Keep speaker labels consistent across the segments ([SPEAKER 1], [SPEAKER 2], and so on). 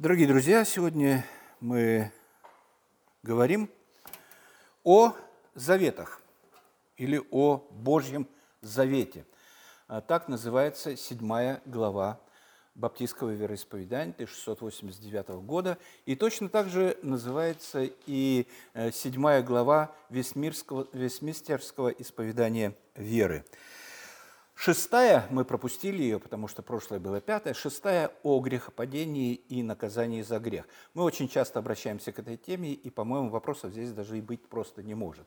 [SPEAKER 1] Дорогие друзья, сегодня мы говорим о заветах или о Божьем завете. А Так называется седьмая глава баптистского вероисповедания 1689 года. И точно так же называется и э, седьмая глава Вестмирского, Вестмистерского исповедания веры. Шестая, мы пропустили ее, потому что прошлое было пятая, шестая о грехопадении и наказании за грех. Мы очень часто обращаемся к этой теме, и, по-моему, вопросов здесь даже и быть просто не может.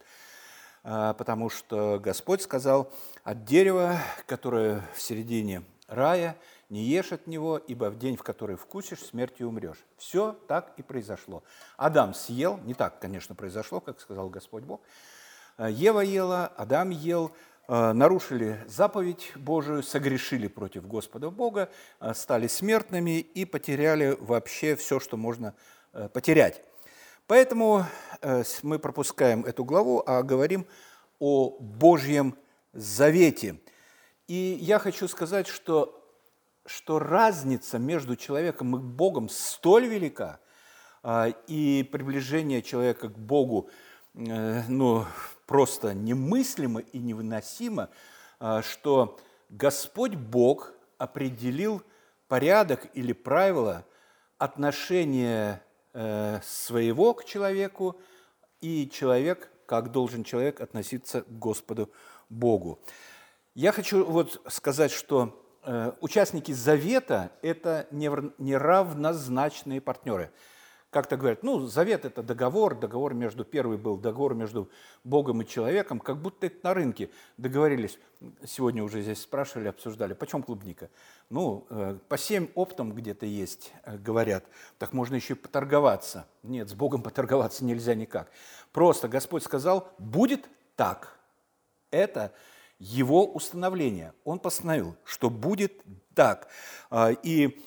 [SPEAKER 1] А, потому что Господь сказал, от дерева, которое в середине рая, не ешь от него, ибо в день, в который вкусишь, смертью умрешь. Все так и произошло. Адам съел, не так, конечно, произошло, как сказал Господь Бог. А, Ева ела, Адам ел, нарушили заповедь Божию, согрешили против Господа Бога, стали смертными и потеряли вообще все, что можно потерять. Поэтому э, мы пропускаем эту главу, а говорим о Божьем завете. И я хочу сказать, что, что разница между человеком и Богом столь велика, и приближение человека к Богу э, ну, просто немыслимо и невыносимо, а, что Господь Бог определил порядок или правила отношения Э, своего к человеку, и человек, как должен человек относиться к Господу Богу. Я хочу вот сказать, что э, участники завета – это неравнозначные партнеры – как-то говорят, ну, завет – это договор, договор между, первый был договор между Богом и человеком, как будто это на рынке договорились. Сегодня уже здесь спрашивали, обсуждали, почем клубника? Ну, э, по семь оптом где-то есть, э, говорят, так можно еще и поторговаться. Нет, с Богом поторговаться нельзя никак. Просто Господь сказал, будет так. Это его установление. Он постановил, что будет так. А, и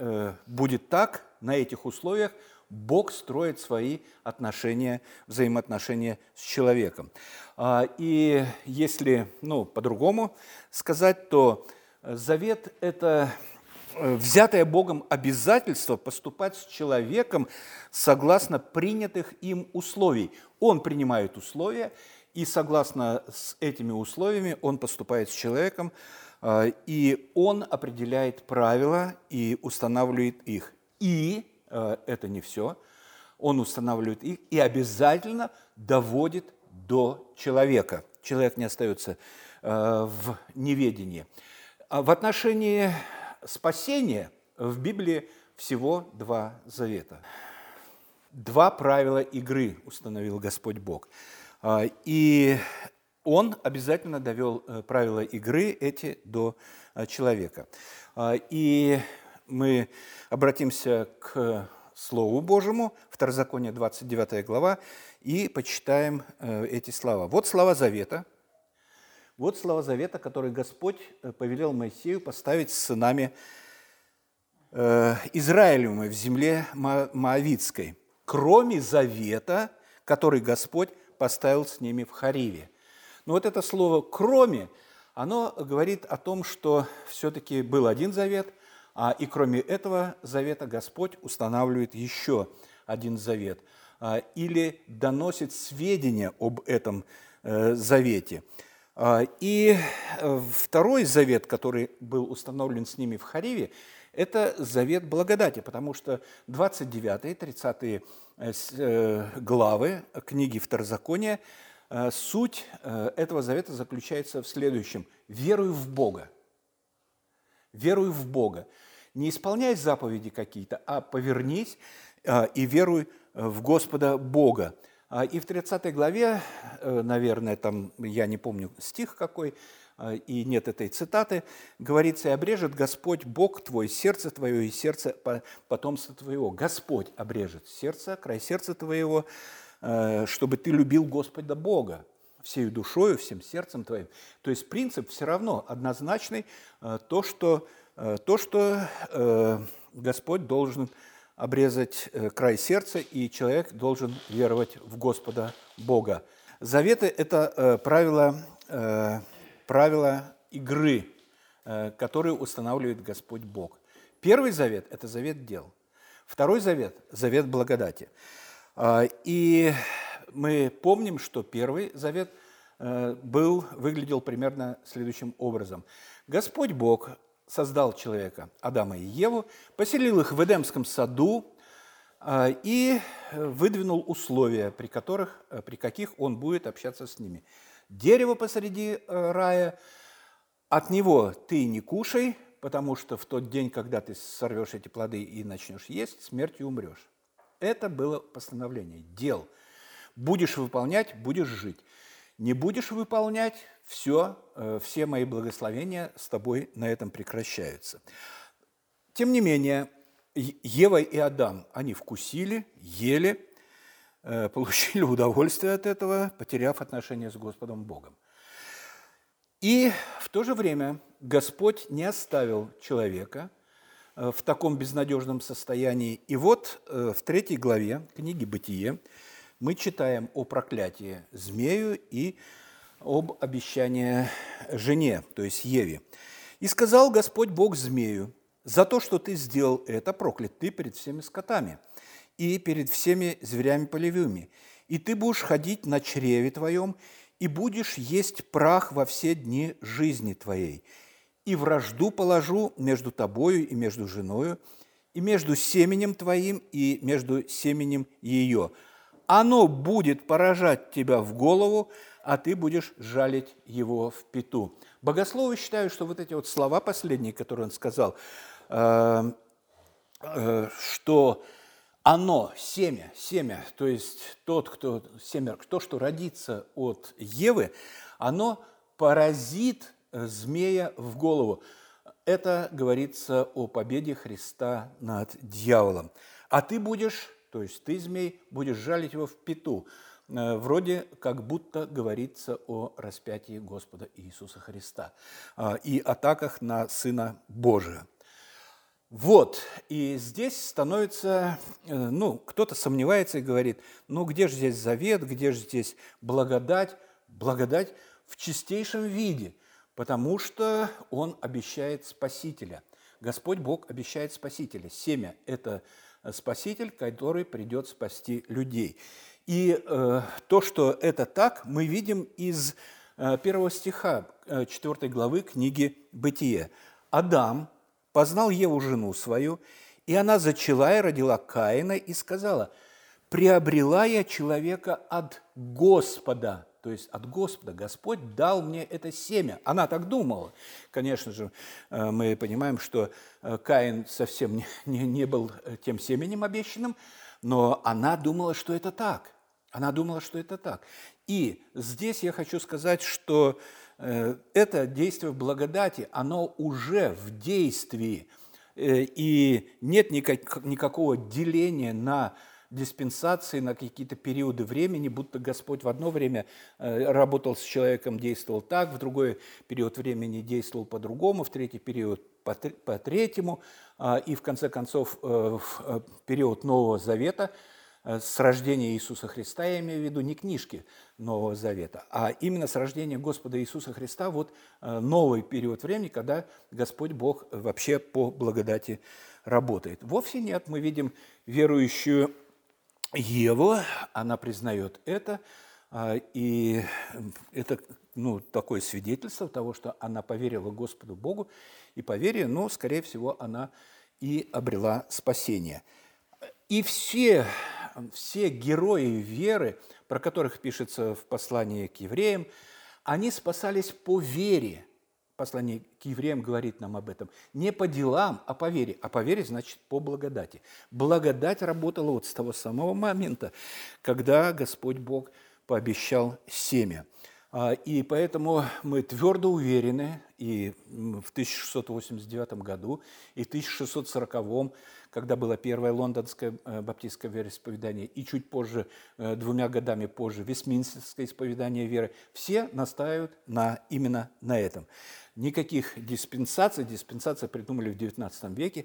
[SPEAKER 1] э, будет так на этих условиях Бог строит свои отношения, взаимоотношения с человеком. А, и если ну, по-другому сказать, то завет – это э, взятое Богом обязательство поступать с человеком согласно принятых им условий. Он принимает условия, и согласно с этими условиями он поступает с человеком, и он определяет правила и устанавливает их. И э, это не все. Он устанавливает их и обязательно доводит до человека. Человек не остается э, в неведении. А в отношении спасения в Библии всего два завета. Два правила игры установил Господь Бог. А, и он обязательно довел э, правила игры эти до человека. А, и мы обратимся к Слову Божьему, Второзаконие 29 глава, и почитаем э, эти слова. Вот слова завета, вот слова завета, которые Господь э, повелел Моисею поставить с сынами э, Израилевыми в земле Моавицкой, кроме завета, который Господь поставил с ними в Хариве. Но вот это слово «кроме», оно говорит о том, что все-таки был один завет – а, и кроме этого завета Господь устанавливает еще один завет а, или доносит сведения об этом э, завете. А, и э, второй завет, который был установлен с ними в Хариве, это завет благодати, потому что 29-30 э, главы книги Второзакония, суть этого завета заключается в следующем. Веруй в Бога. Веруй в Бога не исполняй заповеди какие-то, а повернись а, и веруй э, в Господа Бога. А, и в 30 главе, э, наверное, там, я не помню стих какой, и нет этой цитаты, говорится, «И обрежет Господь Бог твой, сердце твое и сердце потомства твоего». Господь обрежет сердце, край сердца твоего, э, чтобы ты любил Господа Бога всей душою, всем сердцем твоим. То есть принцип все равно однозначный, то, что Э, то, что э, Господь должен обрезать э, край сердца, и человек должен веровать в Господа Бога. Заветы – это правила, правила игры, которые устанавливает Господь Бог. Первый завет – это завет дел. Второй завет – завет благодати. А, и мы помним, что первый завет э, был, выглядел примерно следующим образом. Господь Бог создал человека, Адама и Еву, поселил их в Эдемском саду а, и выдвинул условия, при, которых, э, при каких он будет общаться с ними. Дерево посреди э, рая, от него ты не кушай, потому что в тот день, когда ты сорвешь эти плоды и начнешь есть, смертью умрешь. Это было постановление, дел. Будешь выполнять, будешь жить. Не будешь выполнять, все, э, все мои благословения с тобой на этом прекращаются. Тем не менее, Ева и Адам, они вкусили, ели, э, получили удовольствие от этого, потеряв отношения с Господом Богом. И в то же время Господь не оставил человека в таком безнадежном состоянии. И вот в третьей главе книги «Бытие» мы читаем о проклятии змею и об обещании жене, то есть Еве. «И сказал Господь Бог змею, за то, что ты сделал это, проклят ты перед всеми скотами и перед всеми зверями полевыми, и ты будешь ходить на чреве твоем, и будешь есть прах во все дни жизни твоей. И вражду положу между тобою и между женою, и между семенем твоим и между семенем ее. Оно будет поражать тебя в голову, а ты будешь жалить его в пету. Богословы считают, что вот эти вот слова последние, которые он сказал, э, э, что оно, семя, семя, то есть тот, кто, семя, то, что родится от Евы, оно поразит змея в голову. Это говорится о победе Христа над дьяволом. А ты будешь, то есть ты, змей, будешь жалить его в пету. Э, вроде как будто говорится о распятии Господа Иисуса Христа а, и атаках на Сына Божия. Вот, и здесь становится, э, ну, кто-то сомневается и говорит, ну, где же здесь завет, где же здесь благодать? Благодать в чистейшем виде, потому что Он обещает Спасителя. Господь Бог обещает Спасителя. Семя – это Спаситель, который придет спасти людей. И э, то, что это так, мы видим из э, первого стиха э, 4 главы книги «Бытие». «Адам познал Еву, жену свою, и она зачала и родила Каина, и сказала, «Приобрела я человека от Господа». То есть от Господа. Господь дал мне это семя. Она так думала. Конечно же, э, мы понимаем, что э, Каин совсем не, не, не был тем семенем обещанным, но она думала, что это так – она думала, что это так. И здесь я хочу сказать, что э, это действие благодати, оно уже в действии, э, и нет никак, никакого деления на диспенсации на какие-то периоды времени, будто Господь в одно время э, работал с человеком, действовал так, в другой период времени действовал по-другому, в третий период по, третьему, а, и в конце концов в период Нового Завета – Э, с рождения Иисуса Христа, я имею в виду не книжки Нового Завета, а именно с рождения Господа Иисуса Христа, вот э, новый период времени, когда Господь Бог вообще по благодати работает. Вовсе нет, мы видим верующую Еву, она признает это, а, и это ну, такое свидетельство того, что она поверила Господу Богу, и по вере, ну, скорее всего, она и обрела спасение. И все все герои веры, про которых пишется в послании к евреям, они спасались по вере. Послание к евреям говорит нам об этом. Не по делам, а по вере. А по вере значит по благодати. Благодать работала вот с того самого момента, когда Господь Бог пообещал семя. А, и поэтому мы твердо уверены и в 1689 году, и в 1640 когда было первое лондонское э, баптистское вероисповедание, и чуть позже, э, двумя годами позже, Вестминстерское исповедание веры, все настаивают на, именно на этом. Никаких диспенсаций, диспенсации придумали в XIX веке,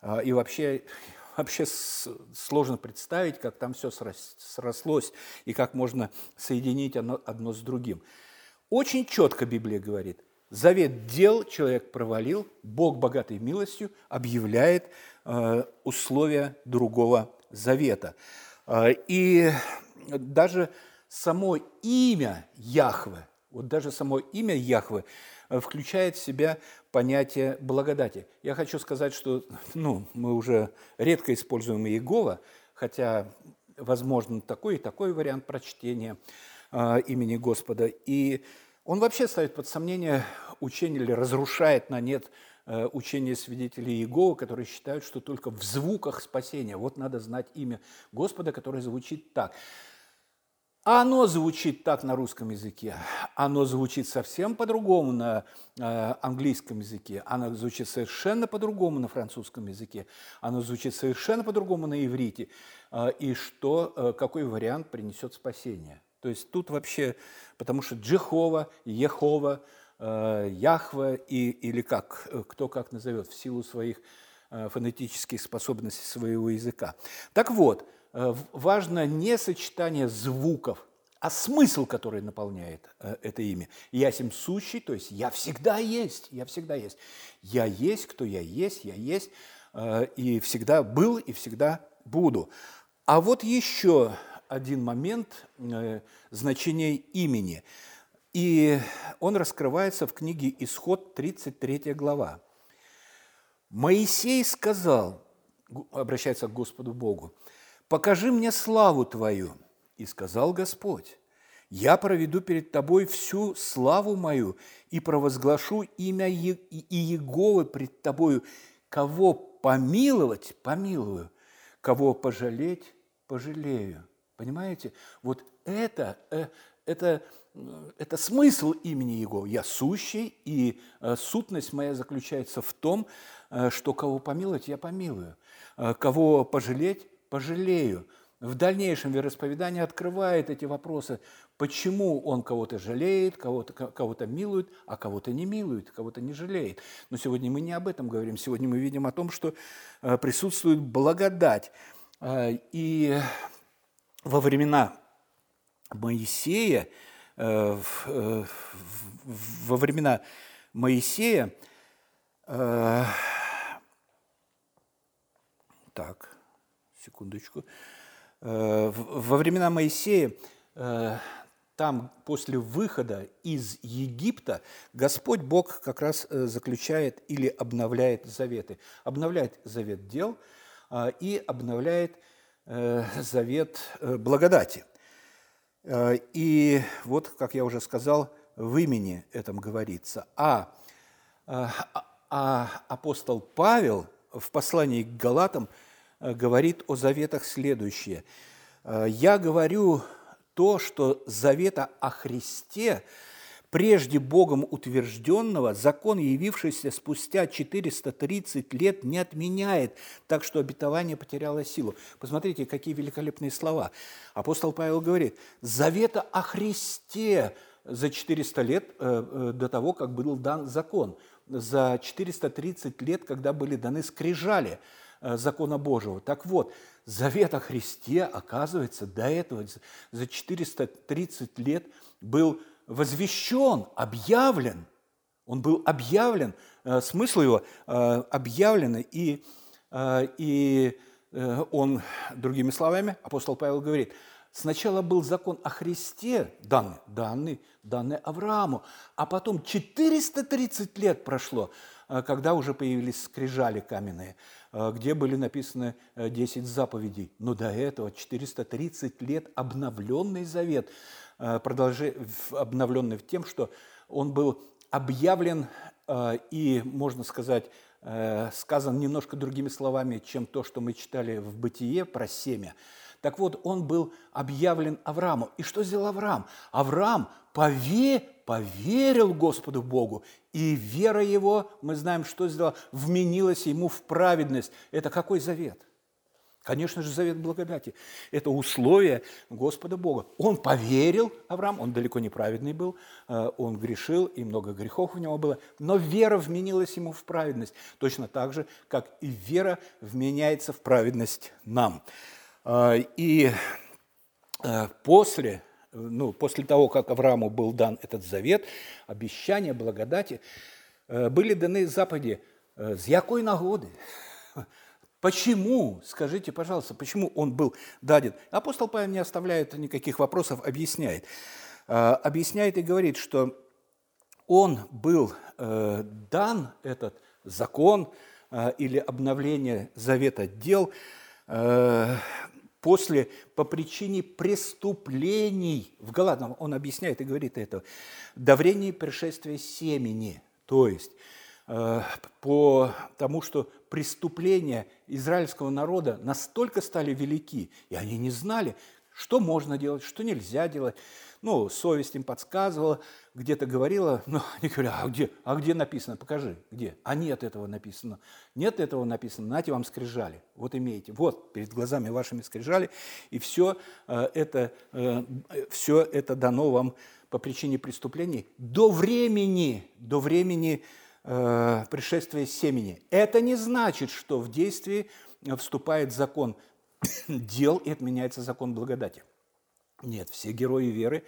[SPEAKER 1] а, и вообще вообще сложно представить, как там все срослось и как можно соединить одно, одно с другим. Очень четко Библия говорит, Завет дел человек провалил, Бог, богатый милостью, объявляет э, условия другого завета. Э, и даже само имя Яхве, вот даже само имя Яхве включает в себя понятие благодати. Я хочу сказать, что ну, мы уже редко используем Иегова, хотя возможно такой и такой вариант прочтения э, имени Господа. И он вообще ставит под сомнение учение или разрушает на нет э, учение свидетелей Иеговы, которые считают, что только в звуках спасения. Вот надо знать имя Господа, которое звучит так. Оно звучит так на русском языке, оно звучит совсем по-другому на э, английском языке, оно звучит совершенно по-другому на французском языке, оно звучит совершенно по-другому на иврите. Э, и что, э, какой вариант принесет спасение? То есть тут вообще, потому что Джехова, Ехова, Яхва и, или как, кто как назовет, в силу своих фонетических способностей своего языка. Так вот, важно не сочетание звуков, а смысл, который наполняет это имя. Я сим сущий, то есть я всегда есть, я всегда есть. Я есть, кто я есть, я есть, и всегда был, и всегда буду. А вот еще один момент э, значения имени. И он раскрывается в книге «Исход», 33 глава. «Моисей сказал, обращается к Господу Богу, «Покажи мне славу Твою». И сказал Господь, «Я проведу перед Тобой всю славу мою и провозглашу имя Иеговы пред Тобою. Кого помиловать – помилую, кого пожалеть – пожалею». Понимаете? Вот это, э, это, это смысл имени Его. Я сущий, и э, сутность моя заключается в том, э, что кого помиловать, я помилую. Кого пожалеть, пожалею. В дальнейшем вероисповедание открывает эти вопросы, почему он кого-то жалеет, кого-то кого милует, а кого-то не милует, кого-то не жалеет. Но сегодня мы не об этом говорим. Сегодня мы видим о том, что присутствует благодать. И во времена Моисея, э, э, во времена Моисея, э, так, секундочку, во времена Моисея, там после выхода из Египта Господь Бог как раз заключает или обновляет заветы. Обновляет завет дел и обновляет Э, завет э, благодати. Э, и вот, как я уже сказал, в имени этом говорится. А, а апостол Павел в послании к Галатам говорит о заветах следующее. «Я говорю то, что завета о Христе – прежде Богом утвержденного, закон, явившийся спустя 430 лет, не отменяет, так что обетование потеряло силу. Посмотрите, какие великолепные слова. Апостол Павел говорит, завета о Христе за 400 лет э, э, до того, как был дан закон, за 430 лет, когда были даны скрижали э, закона Божьего. Так вот, завет о Христе, оказывается, до этого за 430 лет был возвещен, объявлен. Он был объявлен, э, смысл его э, объявлен, и, э, и он, другими словами, апостол Павел говорит, сначала был закон о Христе, данный, данный, данный Аврааму, а потом 430 лет прошло, когда уже появились скрижали каменные, где были написаны 10 заповедей. Но до этого 430 лет обновленный завет – Э, продолжи, обновленный тем, что он был объявлен э, и, можно сказать, э, сказан немножко другими словами, чем то, что мы читали в «Бытие» про семя. Так вот, он был объявлен Аврааму. И что сделал Авраам? Авраам пове, поверил Господу Богу, и вера его, мы знаем, что сделала, вменилась ему в праведность. Это какой завет? Конечно же, завет благодати. Это условие Господа Бога. Он поверил, Авраам, он далеко не праведный был, э, он грешил, и много грехов у него было, но вера вменилась ему в праведность, точно так же, как и вера вменяется в праведность нам. Э, и э, после ну, после того, как Аврааму был дан этот завет, обещания, благодати, были даны заповеди с якой нагоды? Почему, скажите, пожалуйста, почему он был даден? Апостол Павел не оставляет никаких вопросов, объясняет. Объясняет и говорит, что он был дан, этот закон или обновление завета дел, после, по причине преступлений, в Галатам он объясняет и говорит это, времени пришествия семени, то есть э, по тому, что преступления израильского народа настолько стали велики, и они не знали, что можно делать, что нельзя делать. Ну, совесть им подсказывала, где-то говорила, но они говорят, а где, а где написано, покажи, где? А нет этого написано. Нет этого написано, нате вам скрижали, вот имеете, вот перед глазами вашими скрижали, и все э, это, э, все это дано вам по причине преступлений до времени, до времени э, пришествия семени. Это не значит, что в действие вступает закон дел и отменяется закон благодати. Нет, все герои веры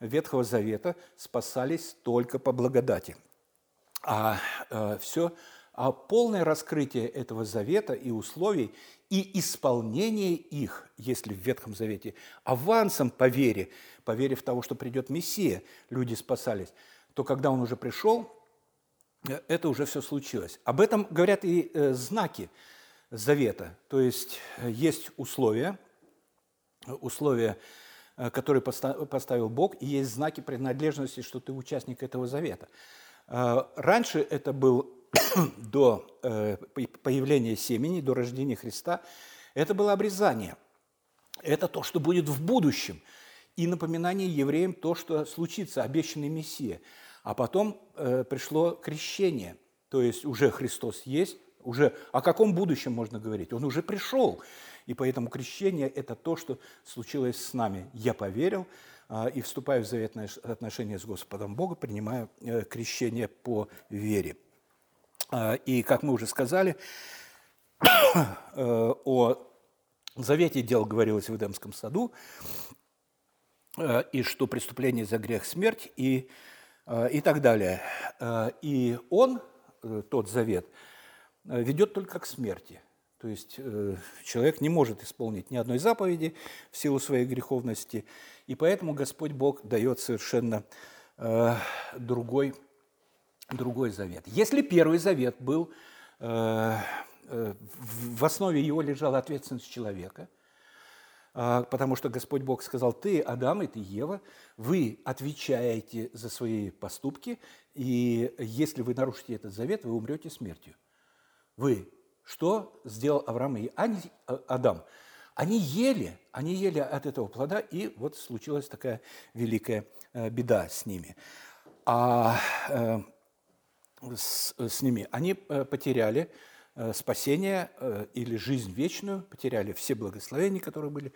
[SPEAKER 1] Ветхого Завета спасались только по благодати. А э, все, а полное раскрытие этого завета и условий и исполнение их, если в Ветхом Завете авансом по вере, по вере в того, что придет Мессия, люди спасались, то когда он уже пришел, э, это уже все случилось. Об этом говорят и э, знаки завета. То есть э, есть условия, условия Э, который поставил Бог, и есть знаки принадлежности, что ты участник этого завета. Э, раньше это был до э, появления семени, до рождения Христа, это было обрезание. Это то, что будет в будущем. И напоминание евреям то, что случится, обещанный Мессия. А потом пришло крещение, то есть уже Христос есть, уже о каком будущем можно говорить? Он уже пришел. И поэтому крещение – это то, что случилось с нами. Я поверил а, и вступаю в заветное отношение с Господом Богом, принимаю э, крещение по вере. А, и, как мы уже сказали, э, о завете дел говорилось в Эдемском саду, э, и что преступление за грех – смерть, и, и так далее. И он, тот завет, ведет только к смерти – то есть э, человек не может исполнить ни одной заповеди в силу своей греховности, и поэтому Господь Бог дает совершенно э, другой, другой завет. Если первый завет был, э, в основе его лежала ответственность человека, потому что Господь Бог сказал, ты, Адам, и ты, Ева, вы отвечаете за свои поступки, и если вы нарушите этот завет, вы умрете смертью. Вы что сделал Авраам и они, э, Адам? Они ели, они ели от этого плода, и вот случилась такая великая э, беда с ними. А э, с, с ними они потеряли спасение или жизнь вечную, потеряли все благословения, которые были,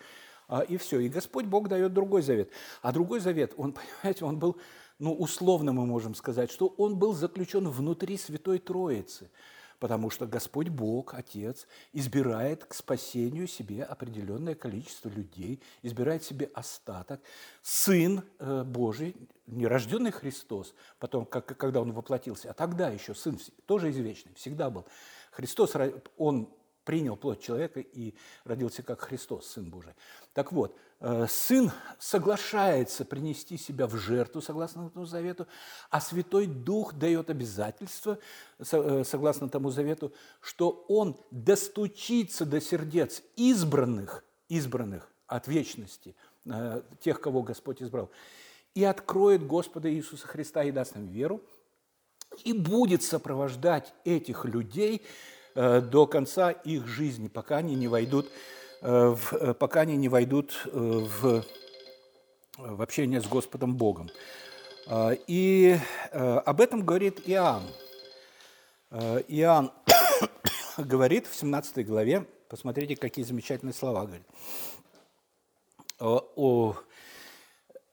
[SPEAKER 1] а, и все. И Господь Бог дает другой завет. А другой завет, он, понимаете, он был, ну, условно мы можем сказать, что он был заключен внутри Святой Троицы – потому что Господь Бог, Отец, избирает к спасению себе определенное количество людей, избирает себе остаток. Сын э, Божий, нерожденный Христос, потом, как, когда Он воплотился, а тогда еще Сын тоже извечный, всегда был. Христос, Он принял плоть человека и родился как Христос, Сын Божий. Так вот, э, Сын соглашается принести себя в жертву, согласно этому завету, а Святой Дух дает обязательство, э, согласно тому завету, что Он достучится до сердец избранных, избранных от вечности, э, тех, кого Господь избрал, и откроет Господа Иисуса Христа и даст им веру, и будет сопровождать этих людей – до конца их жизни, пока они не войдут, э, в, э, пока они не войдут в, в общение с Господом Богом. И об этом говорит Иоанн. Иоанн говорит в 17 главе, посмотрите, какие замечательные слова говорит. О,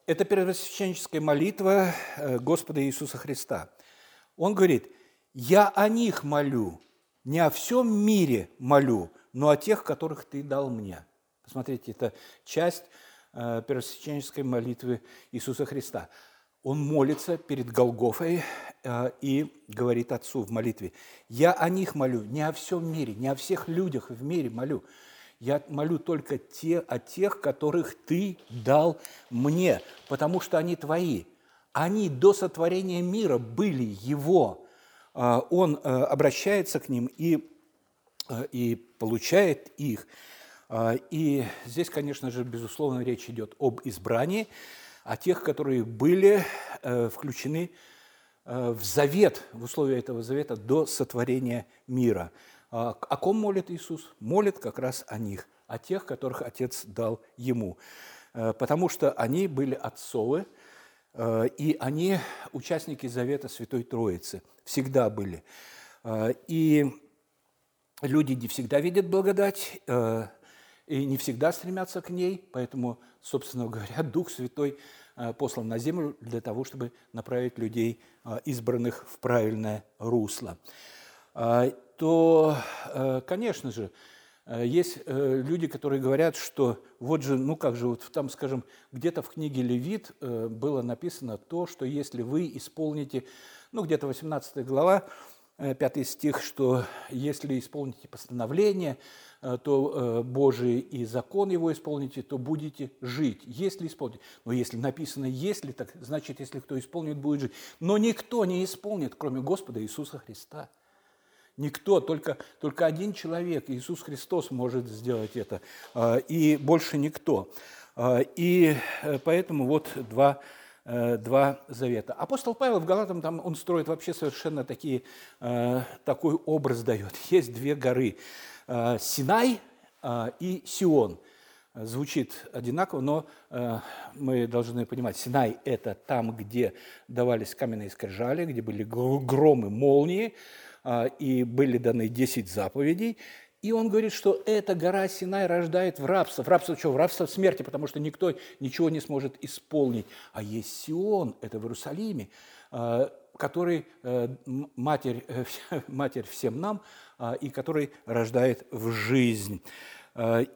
[SPEAKER 1] это первосвященническая молитва Господа Иисуса Христа. Он говорит, «Я о них молю, не о всем мире молю, но о тех, которых ты дал мне. Посмотрите, это часть первосвященнической молитвы Иисуса Христа. Он молится перед Голгофой и говорит Отцу в молитве, «Я о них молю, не о всем мире, не о всех людях в мире молю, я молю только те, о тех, которых Ты дал мне, потому что они Твои. Они до сотворения мира были Его. А, он э, обращается к ним и, э, и получает их. А, и здесь, конечно же, безусловно, речь идет об избрании, о тех, которые были э, включены в завет, в условия этого завета до сотворения мира – а, о ком молит Иисус? Молит как раз о них, о тех, которых Отец дал Ему. Потому что они были отцовы, и они участники Завета Святой Троицы, всегда были. Э, и люди не всегда видят благодать, и не всегда стремятся к ней, поэтому, собственно говоря, Дух Святой послан на землю для того, чтобы направить людей, избранных в правильное русло то, э, конечно же, э, есть э, люди, которые говорят, что вот же, ну как же, вот там, скажем, где-то в книге Левит было написано то, что если вы исполните, ну где-то 18 глава, 5 стих, что если исполните постановление, то Божий и закон его исполните, то будете жить, если исполните. Но если написано «если», так значит, если кто исполнит, будет жить. Но никто не исполнит, кроме Господа Иисуса Христа – Никто, только, только один человек, Иисус Христос, может сделать это, а, и больше никто. А, и э, поэтому вот два, э, два завета. Апостол Павел в Галатам, там он строит вообще совершенно такие, э, такой образ дает. Есть две горы – Синай и Сион – звучит одинаково, но мы должны понимать, Синай – это там, где давались каменные скрижали, где были громы, молнии, и были даны 10 заповедей. И он говорит, что эта гора Синай рождает в рабство. В рабство что? В рабство смерти, потому что никто ничего не сможет исполнить. А есть Сион, это в Иерусалиме, а, который э, матерь, э, матерь всем нам, а, и который рождает в жизнь.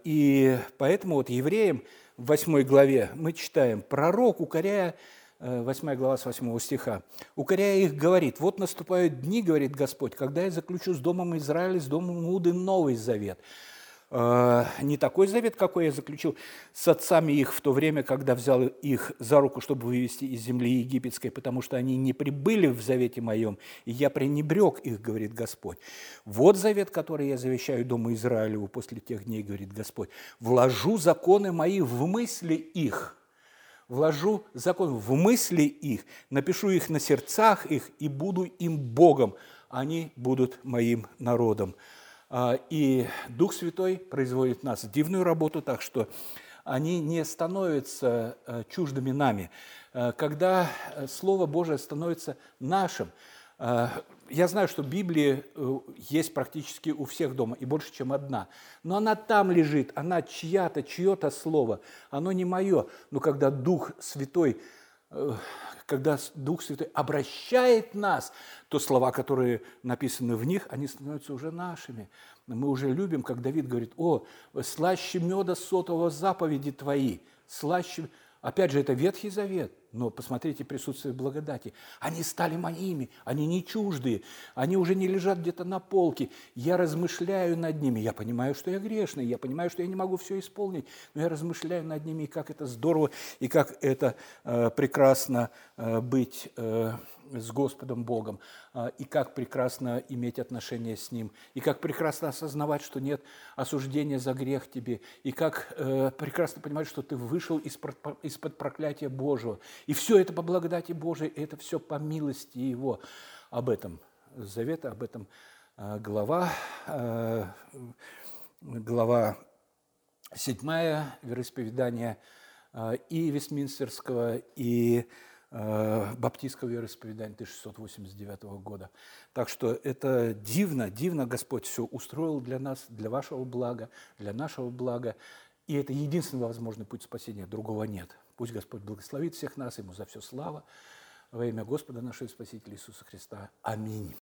[SPEAKER 1] И поэтому вот евреям в 8 главе мы читаем, пророк, укоряя 8 глава с 8 стиха. «Укоряя их, говорит, вот наступают дни, говорит Господь, когда я заключу с домом Израиля, с домом Иуды новый завет». Э, не такой завет, какой я заключил с отцами их в то время, когда взял их за руку, чтобы вывести из земли египетской, потому что они не прибыли в завете моем, и я пренебрег их, говорит Господь. Вот завет, который я завещаю Дому Израилеву после тех дней, говорит Господь. Вложу законы мои в мысли их, вложу закон в мысли их, напишу их на сердцах их и буду им Богом, они будут моим народом. А, и Дух Святой производит в нас дивную работу, так что они не становятся э, чуждыми нами. Э, когда Слово Божие становится нашим, э, я знаю, что Библия э, есть практически у всех дома, и больше, чем одна. Но она там лежит, она чья-то, чье-то слово. Оно не мое. Но когда Дух Святой, э, когда Дух Святой обращает нас, то слова, которые написаны в них, они становятся уже нашими. Мы уже любим, как Давид говорит, «О, слаще меда сотого заповеди твои, слаще...» Опять же, это Ветхий Завет, но посмотрите присутствие благодати. Они стали моими, они не чуждые, они уже не лежат где-то на полке. Я размышляю над ними, я понимаю, что я грешный, я понимаю, что я не могу все исполнить, но я размышляю над ними, и как это здорово, и как это э, прекрасно э, быть э, с Господом Богом, а, и как прекрасно иметь отношения с Ним, и как прекрасно осознавать, что нет осуждения за грех тебе, и как э, прекрасно понимать, что ты вышел из-под проклятия Божьего. И все это по благодати Божией, и это все по милости Его. Об этом завета, об этом э, глава, э, глава 7 вероисповедания и Вестминстерского, и баптистского вероисповедания 1689 года. Так что это дивно, дивно Господь все устроил для нас, для вашего блага, для нашего блага. И это единственный возможный путь спасения, другого нет. Пусть Господь благословит всех нас, Ему за все слава. Во имя Господа нашего Спасителя Иисуса Христа. Аминь.